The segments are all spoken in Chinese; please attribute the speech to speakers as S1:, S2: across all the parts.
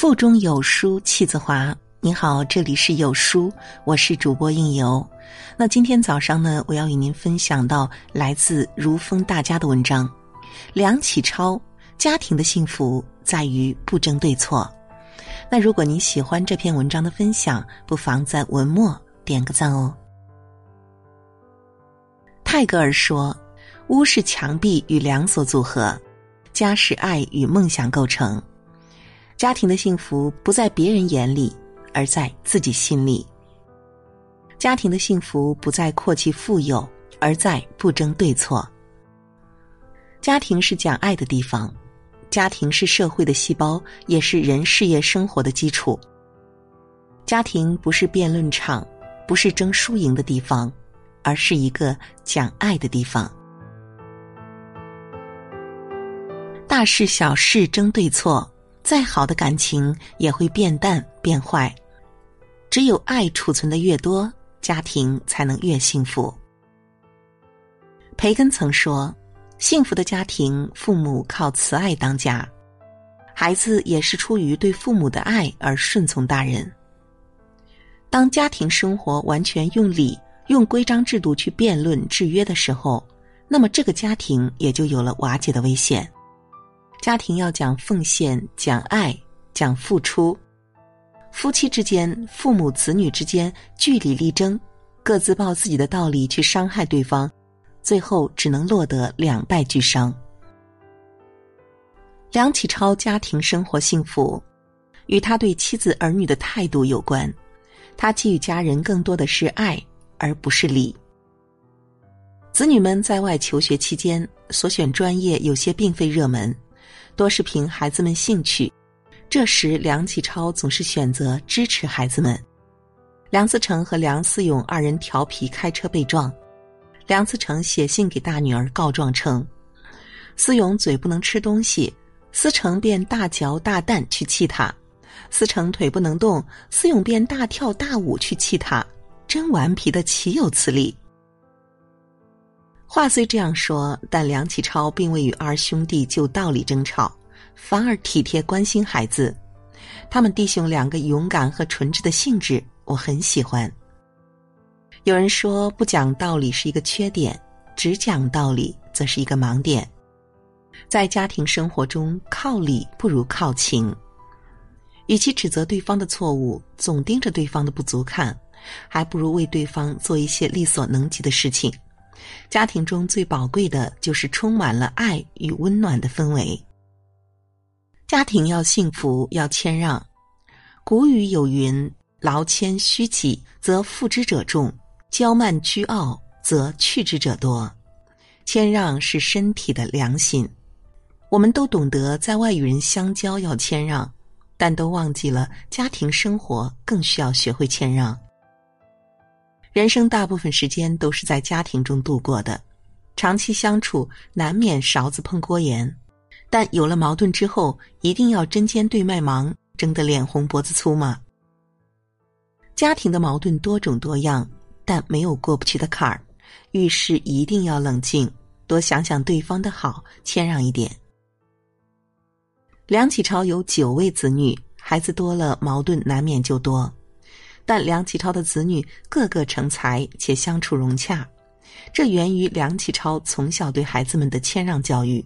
S1: 腹中有书气自华。你好，这里是有书，我是主播应由。那今天早上呢，我要与您分享到来自如风大家的文章《梁启超：家庭的幸福在于不争对错》。那如果您喜欢这篇文章的分享，不妨在文末点个赞哦。泰戈尔说：“屋是墙壁与梁所组合，家是爱与梦想构成。家庭的幸福不在别人眼里。”而在自己心里，家庭的幸福不在阔气富有，而在不争对错。家庭是讲爱的地方，家庭是社会的细胞，也是人事业生活的基础。家庭不是辩论场，不是争输赢的地方，而是一个讲爱的地方。大事小事争对错。再好的感情也会变淡变坏，只有爱储存的越多，家庭才能越幸福。培根曾说：“幸福的家庭，父母靠慈爱当家，孩子也是出于对父母的爱而顺从大人。当家庭生活完全用理、用规章制度去辩论制约的时候，那么这个家庭也就有了瓦解的危险。”家庭要讲奉献、讲爱、讲付出，夫妻之间、父母子女之间据理力争，各自抱自己的道理去伤害对方，最后只能落得两败俱伤。梁启超家庭生活幸福，与他对妻子儿女的态度有关。他给予家人更多的是爱，而不是礼。子女们在外求学期间所选专业有些并非热门。多是凭孩子们兴趣，这时梁启超总是选择支持孩子们。梁思成和梁思永二人调皮开车被撞，梁思成写信给大女儿告状称，思永嘴不能吃东西，思成便大嚼大啖去气他；思成腿不能动，思永便大跳大舞去气他，真顽皮的岂有此理！话虽这样说，但梁启超并未与二兄弟就道理争吵，反而体贴关心孩子。他们弟兄两个勇敢和纯挚的性质，我很喜欢。有人说不讲道理是一个缺点，只讲道理则是一个盲点。在家庭生活中，靠理不如靠情。与其指责对方的错误，总盯着对方的不足看，还不如为对方做一些力所能及的事情。家庭中最宝贵的就是充满了爱与温暖的氛围。家庭要幸福，要谦让。古语有云：“劳谦虚己，则负之者众；骄慢倨傲，则去之者多。”谦让是身体的良心。我们都懂得在外与人相交要谦让，但都忘记了家庭生活更需要学会谦让。人生大部分时间都是在家庭中度过的，长期相处难免勺子碰锅沿，但有了矛盾之后，一定要针尖对麦芒，争得脸红脖子粗吗？家庭的矛盾多种多样，但没有过不去的坎儿，遇事一定要冷静，多想想对方的好，谦让一点。梁启超有九位子女，孩子多了，矛盾难免就多。但梁启超的子女个个成才且相处融洽，这源于梁启超从小对孩子们的谦让教育。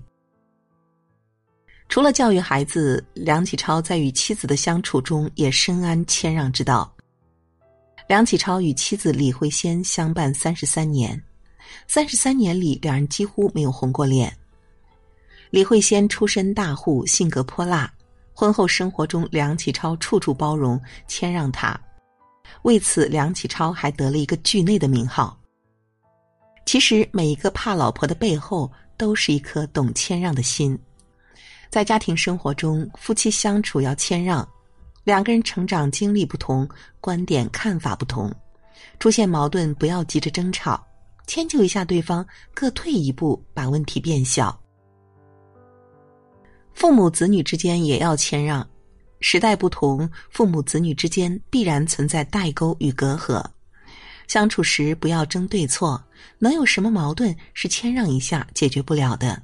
S1: 除了教育孩子，梁启超在与妻子的相处中也深谙谦让之道。梁启超与妻子李惠仙相伴三十三年，三十三年里两人几乎没有红过脸。李惠仙出身大户，性格泼辣，婚后生活中梁启超处处包容谦让她。为此，梁启超还得了一个“惧内”的名号。其实，每一个怕老婆的背后，都是一颗懂谦让的心。在家庭生活中，夫妻相处要谦让。两个人成长经历不同，观点看法不同，出现矛盾不要急着争吵，迁就一下对方，各退一步，把问题变小。父母子女之间也要谦让。时代不同，父母子女之间必然存在代沟与隔阂。相处时不要争对错，能有什么矛盾是谦让一下解决不了的？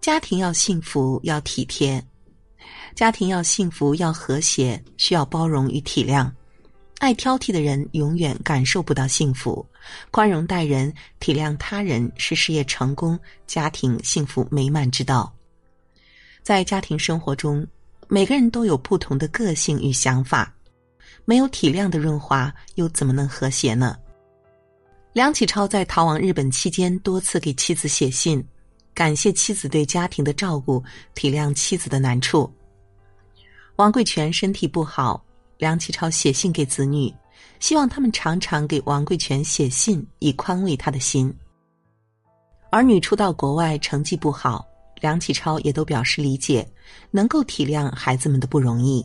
S1: 家庭要幸福，要体贴。家庭要幸福，要和谐，需要包容与体谅。爱挑剔的人永远感受不到幸福。宽容待人、体谅他人是事业成功、家庭幸福美满之道。在家庭生活中，每个人都有不同的个性与想法，没有体谅的润滑，又怎么能和谐呢？梁启超在逃往日本期间，多次给妻子写信，感谢妻子对家庭的照顾，体谅妻子的难处。王贵全身体不好。梁启超写信给子女，希望他们常常给王贵全写信，以宽慰他的心。儿女初到国外成绩不好，梁启超也都表示理解，能够体谅孩子们的不容易。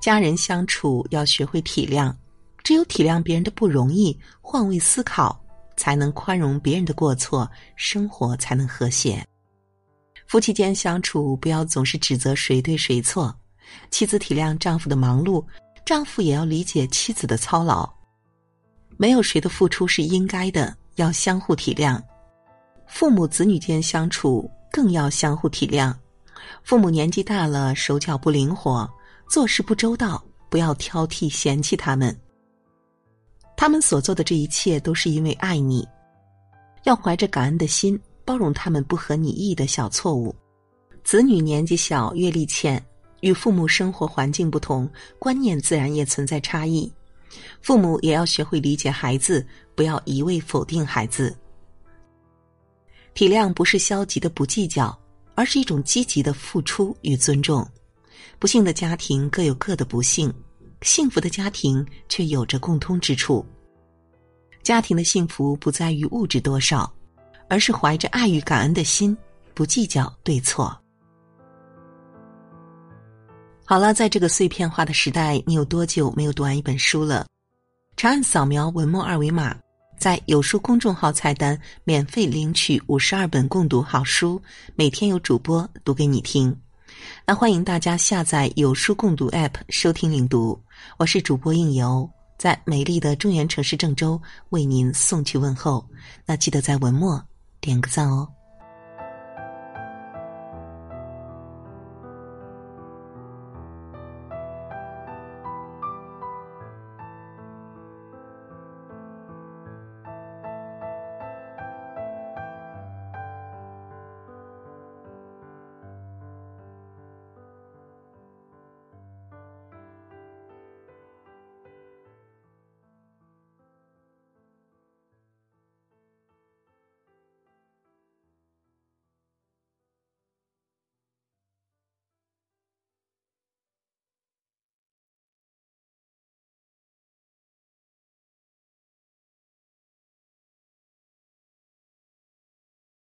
S1: 家人相处要学会体谅，只有体谅别人的不容易，换位思考，才能宽容别人的过错，生活才能和谐。夫妻间相处，不要总是指责谁对谁错。妻子体谅丈夫的忙碌，丈夫也要理解妻子的操劳。没有谁的付出是应该的，要相互体谅。父母子女间相处更要相互体谅。父母年纪大了，手脚不灵活，做事不周到，不要挑剔嫌弃他们。他们所做的这一切都是因为爱你，要怀着感恩的心，包容他们不合你意的小错误。子女年纪小，阅历浅。与父母生活环境不同，观念自然也存在差异。父母也要学会理解孩子，不要一味否定孩子。体谅不是消极的不计较，而是一种积极的付出与尊重。不幸的家庭各有各的不幸，幸福的家庭却有着共通之处。家庭的幸福不在于物质多少，而是怀着爱与感恩的心，不计较对错。好了，在这个碎片化的时代，你有多久没有读完一本书了？长按扫描文末二维码，在有书公众号菜单免费领取五十二本共读好书，每天有主播读给你听。那欢迎大家下载有书共读 App 收听领读。我是主播应由，在美丽的中原城市郑州为您送去问候。那记得在文末点个赞哦。